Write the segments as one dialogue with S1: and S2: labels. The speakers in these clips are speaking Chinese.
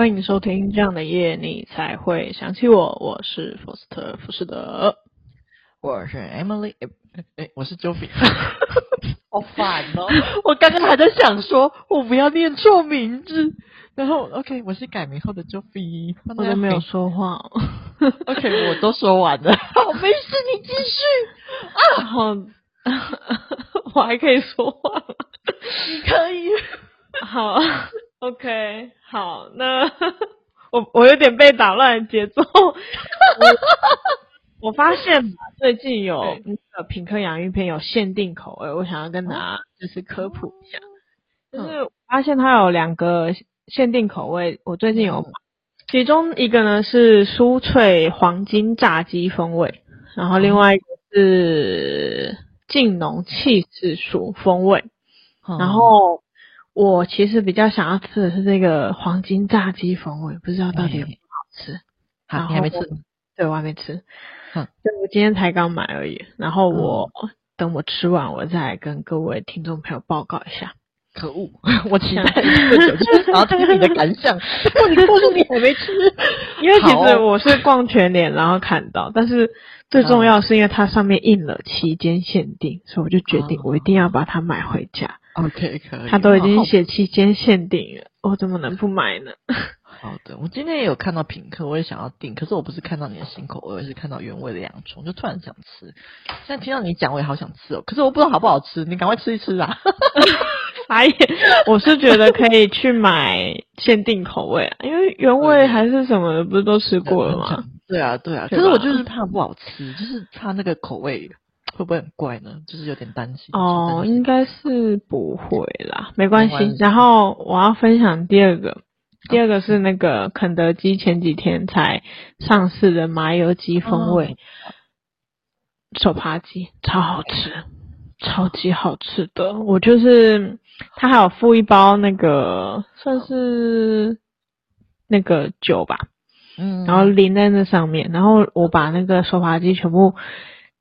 S1: 欢迎收听这样的夜，你才会想起我。我是福斯特·福士德，
S2: 我是 Emily，哎哎，我是 Joey。好烦哦！
S1: 我刚刚还在想说，我不要念错名字。然后，OK，我是改名后的 Joey。我都没有说话。
S2: OK，我都说完了。
S1: 好，没事，你继续。啊，好，我还可以说话。
S2: 你可以。
S1: 好，OK，好，那 我我有点被打乱节奏。我，我发现最近有那个品客洋芋片有限定口味，我想要跟大家就是科普一下。就是发现它有两个限定口味，我最近有买，其中一个呢是酥脆黄金炸鸡风味，然后另外一个是劲浓气质薯风味，然后。我其实比较想要吃的是这个黄金炸鸡风味，不知道到底有没有好吃。
S2: 好，你还没吃？
S1: 对，我还没吃。嗯，对，我今天才刚买而已。然后我、嗯、等我吃完，我再跟各位听众朋友报告一下。
S2: 可恶，我期待这么久，然后听听你的感想。你告诉你还没吃，
S1: 因为其实我是逛全脸然后看到，但是最重要是因为它上面印了期间限定，所以我就决定我一定要把它买回家。
S2: OK，可以。
S1: 他都已经写期间限定了，我怎么能不买呢？
S2: 好的，我今天也有看到品客，我也想要订，可是我不是看到你的新口味，我也是看到原味的洋葱，就突然想吃。现在听到你讲，我也好想吃哦，可是我不知道好不好吃，你赶快吃一吃啊！
S1: 哎呀，我是觉得可以去买限定口味啊，因为原味还是什么的，不是都吃过了吗？
S2: 对啊，对啊，可是我就是怕不好吃，就是怕那个口味。会不会很怪呢？就是有点担心。
S1: 哦，应该是不会啦，没关系。然后我要分享第二个，第二个是那个肯德基前几天才上市的麻油鸡风味手扒鸡，超好吃，超级好吃的。我就是它还有附一包那个算是那个酒吧，嗯，然后淋在那上面，然后我把那个手扒鸡全部。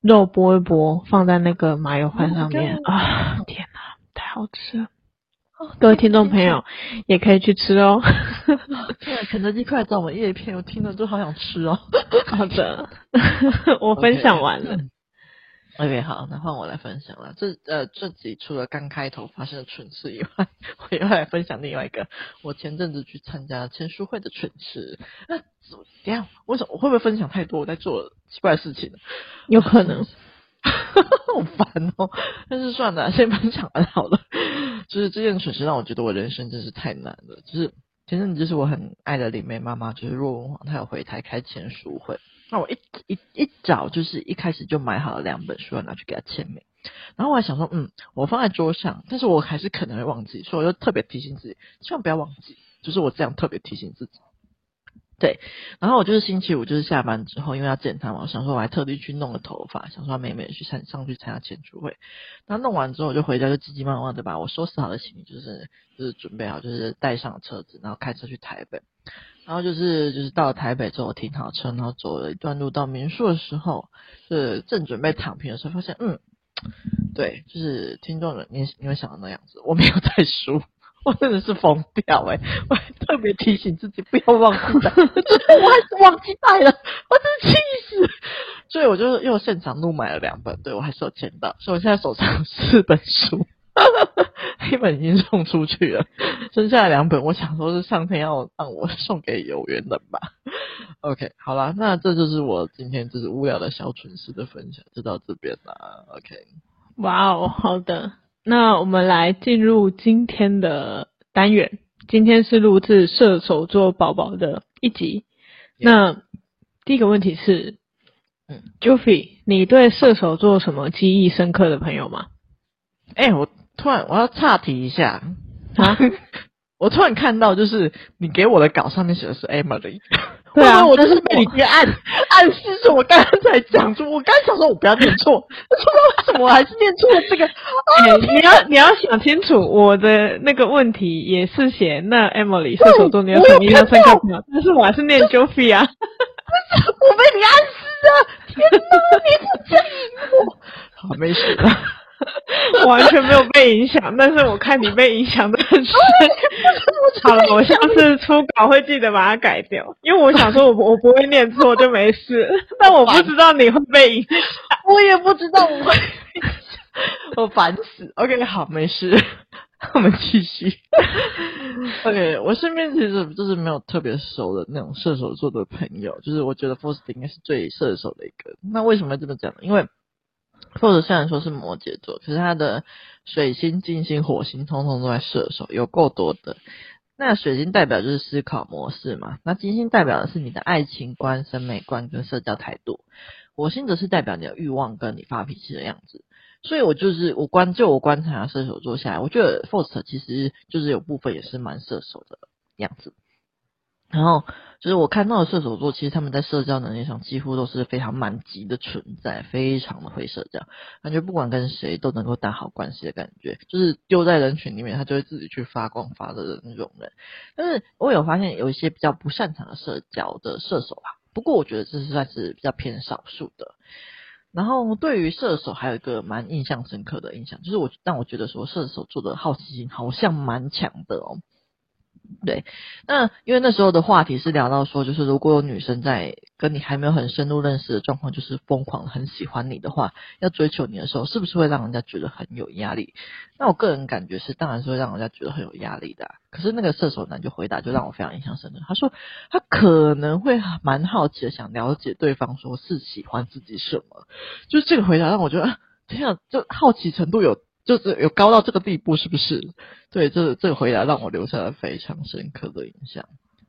S1: 肉剥一剥，放在那个麻油饭上面啊！天哪，太好吃了！各位听众朋友也可以去吃哦。
S2: 对啊，肯德基快来找我们叶片，我听了都好想吃哦。
S1: 好的，我分享完了。Okay.
S2: OK，好，那换我来分享了。这呃，这集除了刚开头发生的蠢事以外，我又要来分享另外一个我前阵子去参加签书会的蠢事。那怎么样？为什么我会不会分享太多我在做奇怪的事情呢？
S1: 有可能，
S2: 好烦哦。但是算了，先分享完好了。就是这件蠢事让我觉得我人生真是太难了。就是前阵子就是我很爱的李梅妈妈，就是若文皇，她有回台开签书会。那我一一一早就是一开始就买好了两本书要拿去给他签名，然后我还想说，嗯，我放在桌上，但是我还是可能会忘记，所以我就特别提醒自己，千万不要忘记，就是我这样特别提醒自己。对，然后我就是星期五就是下班之后，因为要见他嘛，我想说我还特地去弄了头发，想说美美去上上去参加签书会。那弄完之后我就回家，就急急忙忙的把我收拾好的行李，就是就是准备好，就是带上车子，然后开车去台北。然后就是就是到了台北之后，停好车，然后走了一段路到民宿的时候，是正准备躺平的时候，发现嗯，对，就是听众们你你会想到那样子，我没有带书，我真的是疯掉诶、欸、我还特别提醒自己不要忘记带，我还是忘记带了，我真是气死，所以我就又现场怒买了两本，对，我还是有签到，所以我现在手上有四本书。一本已经送出去了，剩下的两本，我想说是上天要让我 送给有缘人吧。OK，好啦，那这就是我今天就是无聊的小蠢事的分享，就到这边啦。OK，
S1: 哇哦，好的，那我们来进入今天的单元。今天是录制射手座宝宝的一集。那第一个问题是，嗯，Joffy，你对射手座什么记忆深刻的朋友吗？
S2: 哎、欸，我。突然，我要岔题一下啊！我突然看到，就是你给我的稿上面写的是 Emily，
S1: 对啊，
S2: 我就是被你给暗 暗示说，我刚刚才讲出，我刚才想说我不要念错，不知道为什么我还是念错了这个。
S1: 欸、你要你要想清楚，我的那个问题也是写那 Emily 射手座你有什么印象深刻朋友，但是我还是念 Joffy 啊，
S2: 我被你暗示啊！天哪，你不在意我，好，没事了。
S1: 完全没有被影响，但是我看你被影响的很深。
S2: 我
S1: 好了，我下次初稿会记得把它改掉，因为我想说我我不会念错就没事，但我不知道你会被影响，
S2: 我也不知道我会 我烦死。OK，好，没事，我们继续。OK，我身边其实就是没有特别熟的那种射手座的朋友，就是我觉得 forst 应该是最射手的一个。那为什么这么讲呢？因为 Faust 虽然说是摩羯座，可是他的水星、金星、火星通通都在射手，有够多的。那水星代表就是思考模式嘛，那金星代表的是你的爱情观、审美观跟社交态度，火星则是代表你的欲望跟你发脾气的样子。所以我就是我观就我观察射手座下来，我觉得 Faust 其实就是有部分也是蛮射手的样子。然后就是我看到的射手座，其实他们在社交能力上几乎都是非常满级的存在，非常的会社交，感觉不管跟谁都能够打好关系的感觉，就是丢在人群里面，他就会自己去发光发热的那种人。但是我有发现有一些比较不擅长社交的射手吧，不过我觉得这是算是比较偏少数的。然后对于射手还有一个蛮印象深刻的印象，就是我让我觉得说射手座的好奇心好像蛮强的哦。对，那因为那时候的话题是聊到说，就是如果有女生在跟你还没有很深入认识的状况，就是疯狂很喜欢你的话，要追求你的时候，是不是会让人家觉得很有压力？那我个人感觉是，当然是会让人家觉得很有压力的。可是那个射手男就回答，就让我非常印象深刻。他说他可能会蛮好奇的，想了解对方说是喜欢自己什么。就是这个回答让我觉得，天啊，就好奇程度有。就是有高到这个地步，是不是？对，这这个回答让我留下了非常深刻的印象。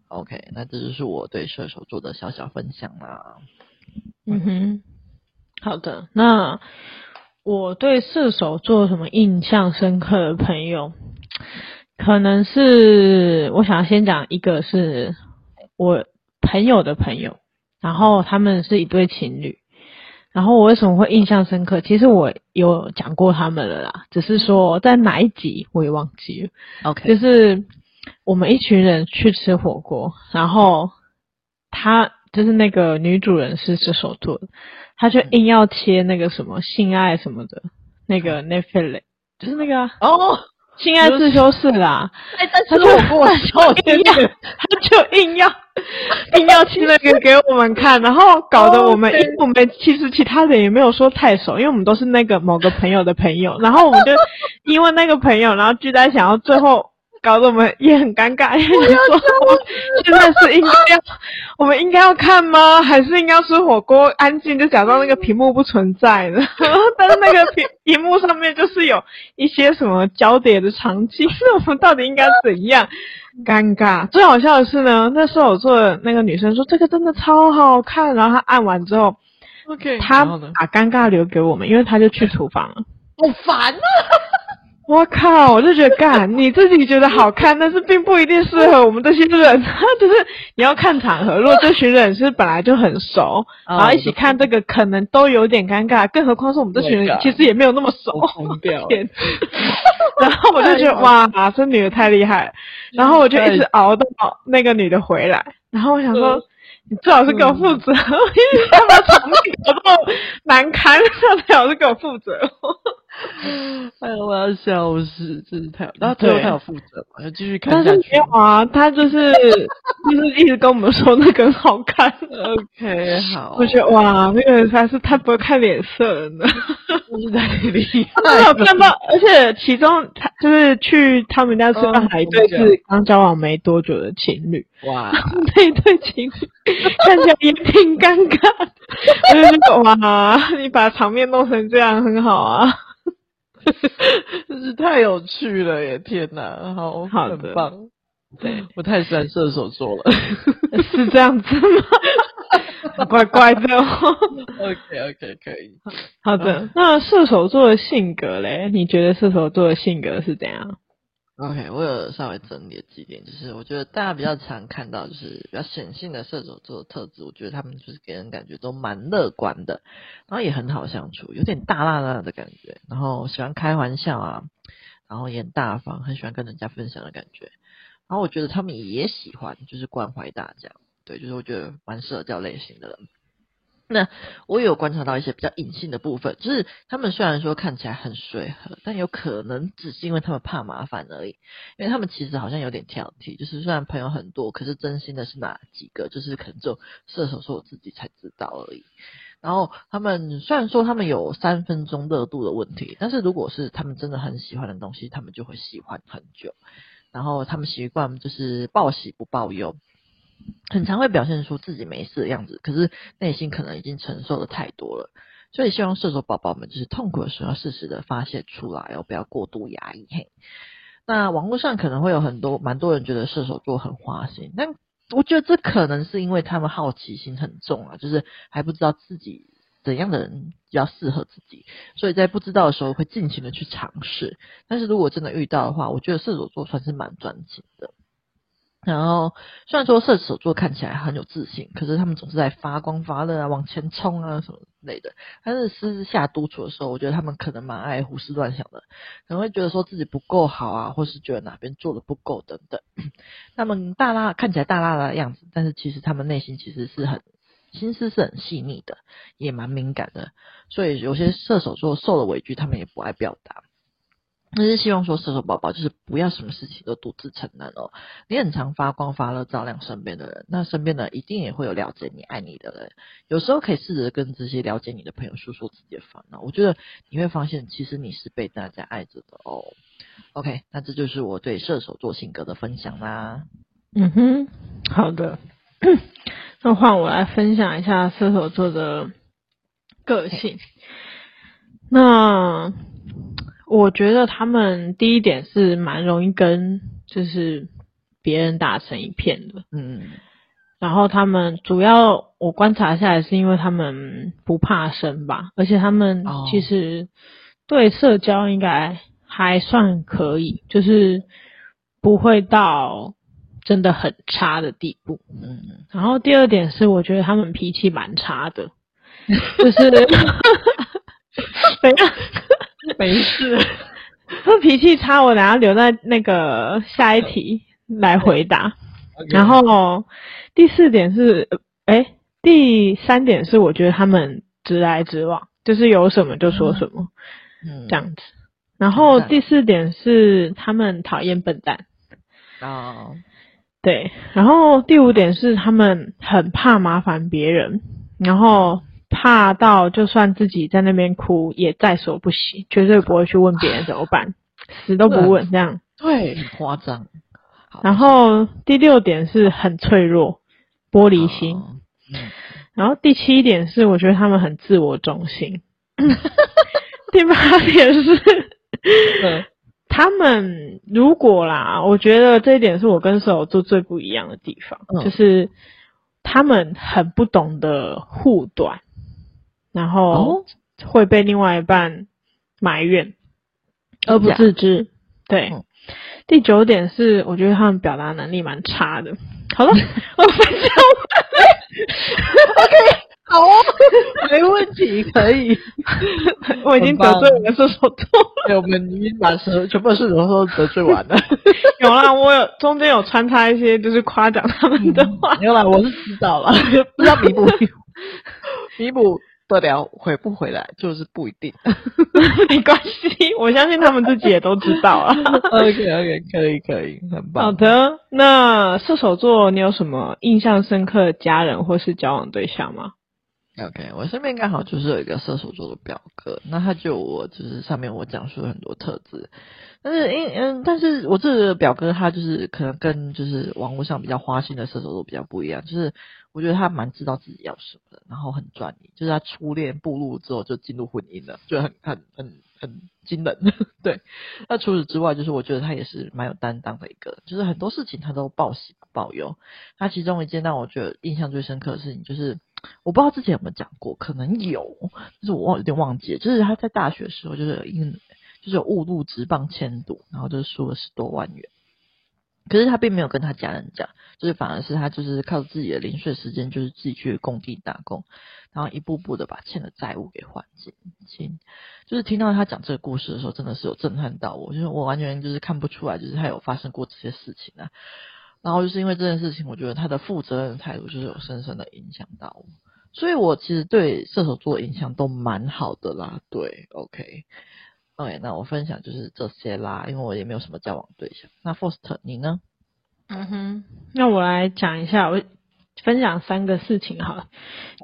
S2: OK，那这就是我对射手座的小小分享啦。
S1: 嗯哼，好的。那我对射手座什么印象深刻的朋友，可能是我想要先讲一个是我朋友的朋友，然后他们是一对情侣。然后我为什么会印象深刻？其实我有讲过他们了啦，只是说在哪一集我也忘记了。OK，就是我们一群人去吃火锅，然后他就是那个女主人是射手座的，他就硬要切那个什么性爱什么的，那个 Netflix 就是那个哦。Oh! 性爱自修室啦，他就我硬要，他就硬要 硬要去那个给我们看，然后搞得我们，因为我们其实其他人也没有说太熟，因为我们都是那个某个朋友的朋友，然后我们就因为那个朋友，然后聚在想要最后。搞得我们也很尴尬，因为 你说现在是应该要，我们应该要看吗？还是应该要吃火锅，安静就假装那个屏幕不存在呢？但是那个屏屏幕上面就是有一些什么焦点的场景，那我们到底应该怎样？尴尬。最好笑的是呢，那射手座的那个女生说这个真的超好看，然后她按完之后，OK，她把尴尬留给我们，因为她就去厨房了，
S2: 好烦啊！
S1: 我靠！我就觉得干，你自己觉得好看，但是并不一定适合我们这些人。就是你要看场合，如果这群人是本来就很熟，然后一起看这个，可能都有点尴尬。更何况是我们这群人，其实也没有那么熟。然后我就觉得哇，这女的太厉害。然后我就一直熬到那个女的回来。然后我想说，你最好是给我负责，因为他们场面搞这么难堪，最好是给我负责。
S2: 哎呦，我要笑死，真是太好。然后最后他有负责嘛，要继续看下去。
S1: 但是没有啊，他就是 就是一直跟我们说那个很好看。
S2: OK，好。
S1: 我觉得哇，那个人实在是太不会看脸色了呢。
S2: 是在厉害。
S1: 他有看到，而且其中他就是去他们家吃饭，还一对是刚交往没多久的情侣。哇，那一对情侣看起来也挺尴尬。我就觉得哇，你把场面弄成这样很好啊。
S2: 真是太有趣了耶！天哪，好，很棒。对，我太喜欢射手座了，
S1: 是这样子吗？怪怪的哦。
S2: OK OK 可以。
S1: 好的，那射手座的性格嘞？你觉得射手座的性格是怎样
S2: ？OK，我有稍微整理几点，就是我觉得大家比较常看到，就是比较显性的射手座特质。我觉得他们就是给人感觉都蛮乐观的，然后也很好相处，有点大剌剌的感觉，然后喜欢开玩笑啊，然后也很大方，很喜欢跟人家分享的感觉。然后我觉得他们也喜欢就是关怀大家，对，就是我觉得蛮社交类型的人。那我有观察到一些比较隐性的部分，就是他们虽然说看起来很随和，但有可能只是因为他们怕麻烦而已。因为他们其实好像有点挑剔，就是虽然朋友很多，可是真心的是哪几个，就是可能只有射手座自己才知道而已。然后他们虽然说他们有三分钟热度的问题，但是如果是他们真的很喜欢的东西，他们就会喜欢很久。然后他们习惯就是报喜不报忧。很常会表现出自己没事的样子，可是内心可能已经承受的太多了，所以希望射手宝宝们就是痛苦的时候要适时的发泄出来哦，不要过度压抑。嘿，那网络上可能会有很多蛮多人觉得射手座很花心，但我觉得这可能是因为他们好奇心很重啊，就是还不知道自己怎样的人比较适合自己，所以在不知道的时候会尽情的去尝试。但是如果真的遇到的话，我觉得射手座算是蛮专情的。然后，虽然说射手座看起来很有自信，可是他们总是在发光发热啊，往前冲啊什么之类的。但是私下独处的时候，我觉得他们可能蛮爱胡思乱想的，可能会觉得说自己不够好啊，或是觉得哪边做的不够等等。他们大拉看起来大拉的样子，但是其实他们内心其实是很心思是很细腻的，也蛮敏感的。所以有些射手座受了委屈，他们也不爱表达。那是希望说射手宝宝就是不要什么事情都独自承担哦。你很常发光发热，照亮身边的人，那身边的一定也会有了解你、爱你的人。有时候可以试着跟这些了解你的朋友说说自己的烦恼，我觉得你会发现，其实你是被大家爱着的哦。OK，那这就是我对射手座性格的分享啦。
S1: 嗯哼，好的。那换我来分享一下射手座的个性。那。我觉得他们第一点是蛮容易跟就是别人打成一片的，嗯，然后他们主要我观察下来是因为他们不怕生吧，而且他们其实对社交应该还算可以，就是不会到真的很差的地步，嗯，然后第二点是我觉得他们脾气蛮差的，就是 等一下。没事，他脾气差，我等下留在那个下一题来回答。Okay. 然后第四点是，哎，第三点是，我觉得他们直来直往，就是有什么就说什么，嗯，这样子。然后第四点是，他们讨厌笨蛋。哦，对。然后第五点是，他们很怕麻烦别人。然后。怕到就算自己在那边哭也在所不惜，绝对不会去问别人怎么办，死都不问这样。
S2: 对，很夸张。
S1: 然后第六点是很脆弱，玻璃心。哦嗯、然后第七点是我觉得他们很自我中心。第八点是，嗯、他们如果啦，我觉得这一点是我跟射手座最不一样的地方，嗯、就是他们很不懂得护短。然后会被另外一半埋怨，而不自知。对，嗯、第九点是，我觉得他们表达能力蛮差的。好了，我分享完。OK，好哦，没问题，可以。我已经得罪了射手座。
S2: 对，我们已经把所全部射手座得罪完了。
S1: 有啦，我有中间有穿插一些就是夸奖他们的话。
S2: 没有啦，我是知道了，不知道弥补弥补。得了，回不回来就是不一定，
S1: 没关系，我相信他们自己也都知道啊。
S2: OK OK，可以可以，很棒。
S1: 好的，那射手座，你有什么印象深刻的家人或是交往对象吗
S2: ？OK，我身边刚好就是有一个射手座的表哥，那他就我就是上面我讲述了很多特质，但是因嗯，但是我这个表哥他就是可能跟就是网络上比较花心的射手座比较不一样，就是。我觉得他蛮知道自己要什么的，然后很专一。就是他初恋步入之后就进入婚姻了，就很很很很惊人。对，那除此之外，就是我觉得他也是蛮有担当的一个，就是很多事情他都报喜不报忧。他其中一件让我觉得印象最深刻的事情，就是我不知道之前有没有讲过，可能有，就是我忘有点忘记了。就是他在大学时候，就是因就是有误入职棒签赌，然后就输了十多万元。可是他并没有跟他家人讲，就是反而是他就是靠自己的零碎时间，就是自己去工地打工，然后一步步的把欠的债务给还清。就是听到他讲这个故事的时候，真的是有震撼到我，就是我完全就是看不出来，就是他有发生过这些事情啊。然后就是因为这件事情，我觉得他的负责任的态度就是有深深的影响到我。所以我其实对射手座影响都蛮好的啦。对，OK、okay, 那我分享就是这些啦，因为我也没有什么交往对象。那 f o r s t 你呢？
S1: 嗯哼，那我来讲一下，我分享三个事情好了。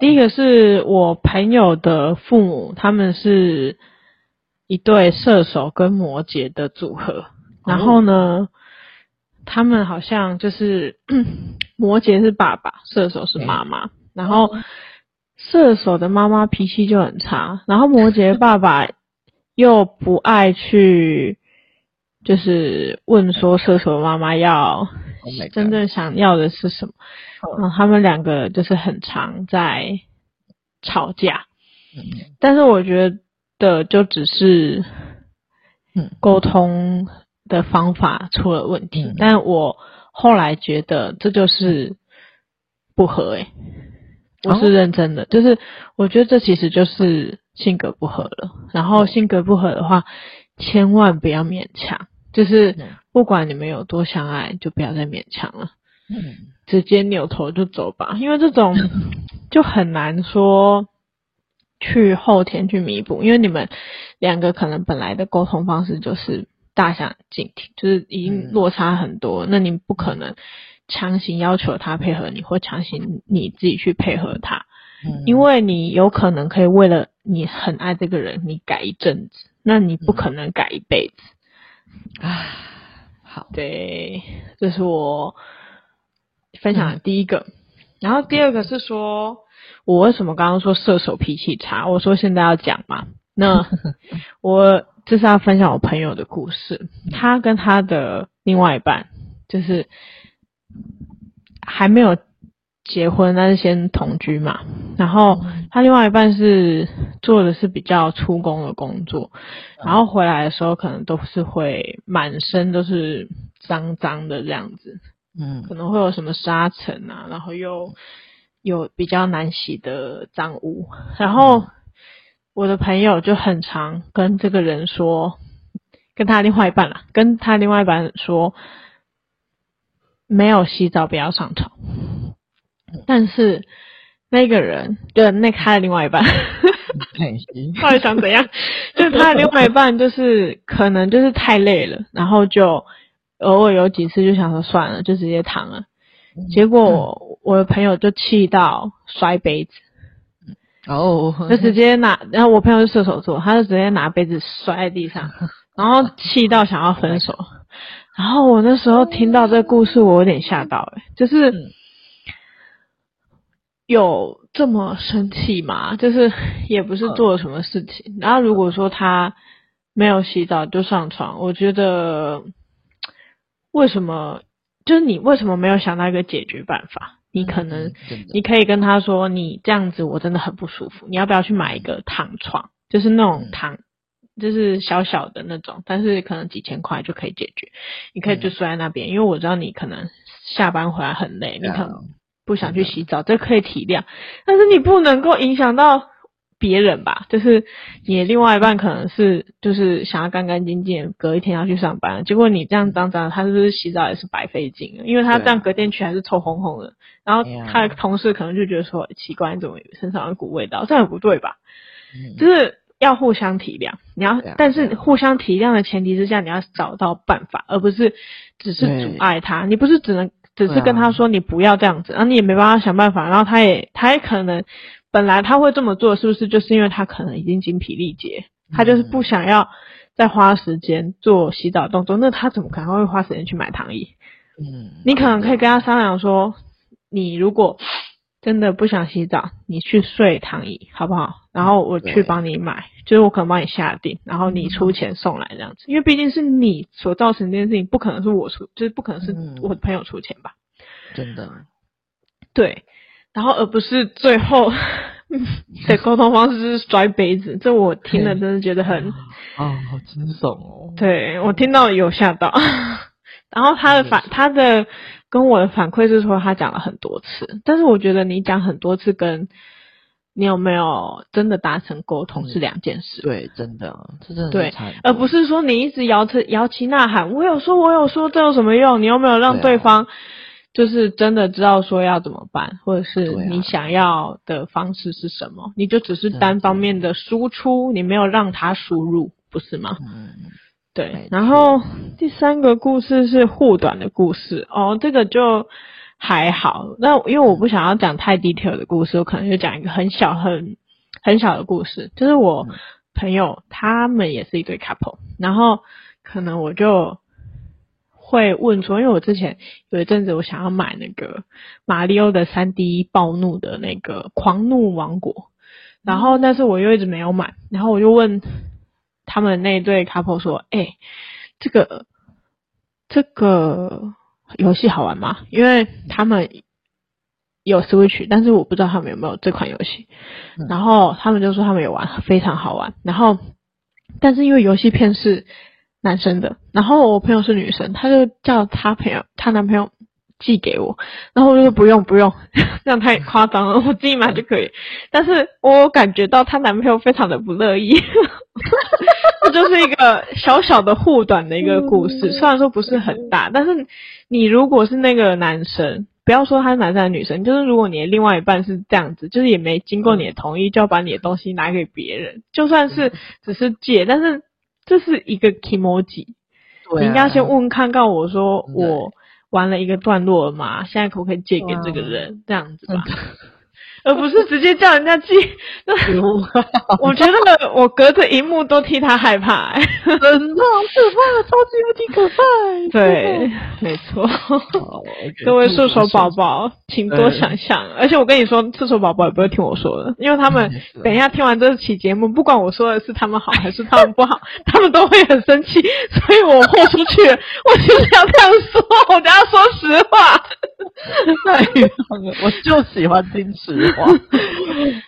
S1: 第一个是我朋友的父母，他们是一对射手跟摩羯的组合，然后呢，他们好像就是 摩羯是爸爸，射手是妈妈，然后。射手的妈妈脾气就很差，然后摩羯爸爸又不爱去，就是问说射手妈妈要真正想要的是什么，然后他们两个就是很常在吵架，但是我觉得就只是沟通的方法出了问题，但我后来觉得这就是不合诶、欸。我是认真的，就是我觉得这其实就是性格不合了。然后性格不合的话，千万不要勉强。就是不管你们有多相爱，就不要再勉强了。嗯，直接扭头就走吧。因为这种 就很难说去后天去弥补，因为你们两个可能本来的沟通方式就是大相径庭，就是已经落差很多。那你不可能。强行要求他配合你，或强行你自己去配合他，嗯，因为你有可能可以为了你很爱这个人，你改一阵子，那你不可能改一辈子。啊，好，对，这是我分享的第一个，嗯，然后第二个是说，我为什么刚刚说射手脾气差？我说现在要讲嘛，那 我这是要分享我朋友的故事，他跟他的另外一半就是。还没有结婚，但是先同居嘛。然后他另外一半是做的是比较出工的工作，然后回来的时候可能都是会满身都是脏脏的这样子，嗯，可能会有什么沙尘啊，然后又有比较难洗的脏污。然后我的朋友就很常跟这个人说，跟他另外一半啦，跟他另外一半说。没有洗澡不要上床，但是那个人就那他的另外一半，到底想怎样？就是他的另外一半，就是可能就是太累了，然后就偶尔有几次就想说算了，就直接躺了。结果我，我的朋友就气到摔杯子，哦，就直接拿，然后我朋友是射手座，他就直接拿杯子摔在地上，然后气到想要分手。然后我那时候听到这个故事，我有点吓到，哎就是有这么生气吗？就是 也不是做了什么事情。然后如果说他没有洗澡就上床，我觉得为什么？就是你为什么没有想到一个解决办法？你可能你可以跟他说，你这样子我真的很不舒服，你要不要去买一个躺床？就是那种躺。就是小小的那种，但是可能几千块就可以解决。你可以就睡在那边，嗯，因为我知道你可能下班回来很累，你可能不想去洗澡，这可以体谅。但是你不能够影响到别人吧？就是你另外一半可能是就是想要干干净净，隔一天要去上班，结果你这样脏脏，他是不是洗澡也是白费劲？因为他这样隔天去还是臭烘烘的，然后他的同事可能就觉得说奇怪，你怎么身上有股味道？这样不对吧？就是。要互相体谅，你要，但是互相体谅的前提之下，你要找到办法，而不是只是阻碍他。你不是只能只是跟他说你不要这样子，然后你也没办法想办法，然后他也他也可能本来他会这么做，是不是就是因为他可能已经精疲力竭，他就是不想要再花时间做洗澡动作，那他怎么可能会花时间去买躺椅？嗯，你可能可以跟他商量说，你如果。真的不想洗澡，你去睡躺椅好不好？然后我去帮你买，就是我可能帮你下定，然后你出钱送来这样子，因为毕竟是你所造成这件事情，不可能是我出，就是不可能是我的朋友出钱吧？真的，对，然后而不是最后 的沟通方式是摔杯子，这我听了真的觉得很啊，好惊悚哦！对，我听到有吓到，然后他的反他的。跟我的反馈是说，他讲了很多次，但是我觉得你讲很多次，跟你有没有真的达成沟通是两件事。对，真的，这真的对，而不是说你一直摇着摇旗呐喊，我有说，我有说，这有什么用？你有没有让对方就是真的知道说要怎么办，或者是你想要的方式是什么，啊、你就只是单方面的输出，你没有让他输入，不是吗？嗯，对。然后第三个故事是护短的故事哦，这个就还好。那因为我不想要讲太 detail 的故事，我可能就讲一个很小很很小的故事，就是我朋友他们也是一对 couple，然后可能我就。会问说，因为我之前有一阵子我想要买那个马里奥的三 D 暴怒的那个狂怒王国，然后但是我又一直没有买，然后我就问他们那对 couple 说，哎、欸，这个这个游戏好玩吗？因为他们有 Switch，但是我不知道他们有没有这款游戏，然后他们就说他们有玩，非常好玩，然后但是因为游戏片是。男生的，然后我朋友是女生，她就叫她朋友，她男朋友寄给我，然后我就说不用不用，这样太夸张了，我自己买就可以。但是我感觉到她男朋友非常的不乐意，这就是一个小小的护短的一个故事，虽然说不是很大，但是你如果是那个男生，不要说他是男生还是女生，就是如果你的另外一半是这样子，就是也没经过你的同意就要把你的东西拿给别人，就算是只是借，但是。这是一个 kimoji，你应该先问看看我说我玩了一个段落了嘛，现在可不可以借给这个人这样子吧。而不是直接叫人家寄，那 我觉得我隔着荧幕都替他害怕，欸，真的好可怕，超级无敌可怕，欸。对，没错。各位射手宝宝，请多想想。而且我跟你说，射手宝宝也不会听我说的，因为他们等一下听完这期节目，不管我说的是他们好还是他们不好，他们都会很生气。所以我豁出去，我就是要这样说，我等下说实话。太棒了，我就喜欢听实话。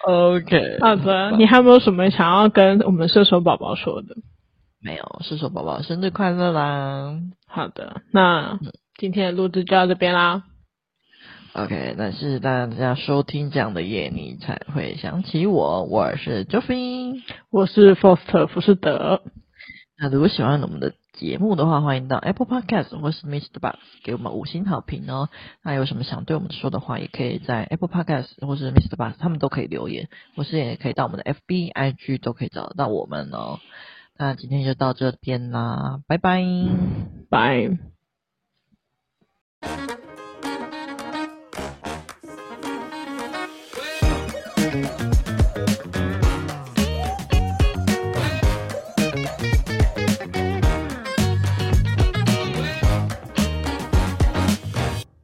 S1: OK，好的，你还有没有什么想要跟我们射手宝宝说的？
S2: 没有，射手宝宝生日快乐啦！
S1: 好的，那今天的录制就到这边啦。
S2: OK，那谢谢大家收听这样的夜，你才会想起我。我是 Joffrey，
S1: 我是 Foster 福士德。
S2: 那如果喜欢我们的节目的话，欢迎到 Apple Podcast 或是 Mr. Box 给我们五星好评哦。那有什么想对我们说的话，也可以在 Apple Podcast 或是 Mr. Box 他们都可以留言，或是也可以到我们的 FB、IG 都可以找得到我们哦。那今天就到这边啦，拜拜，
S1: 拜。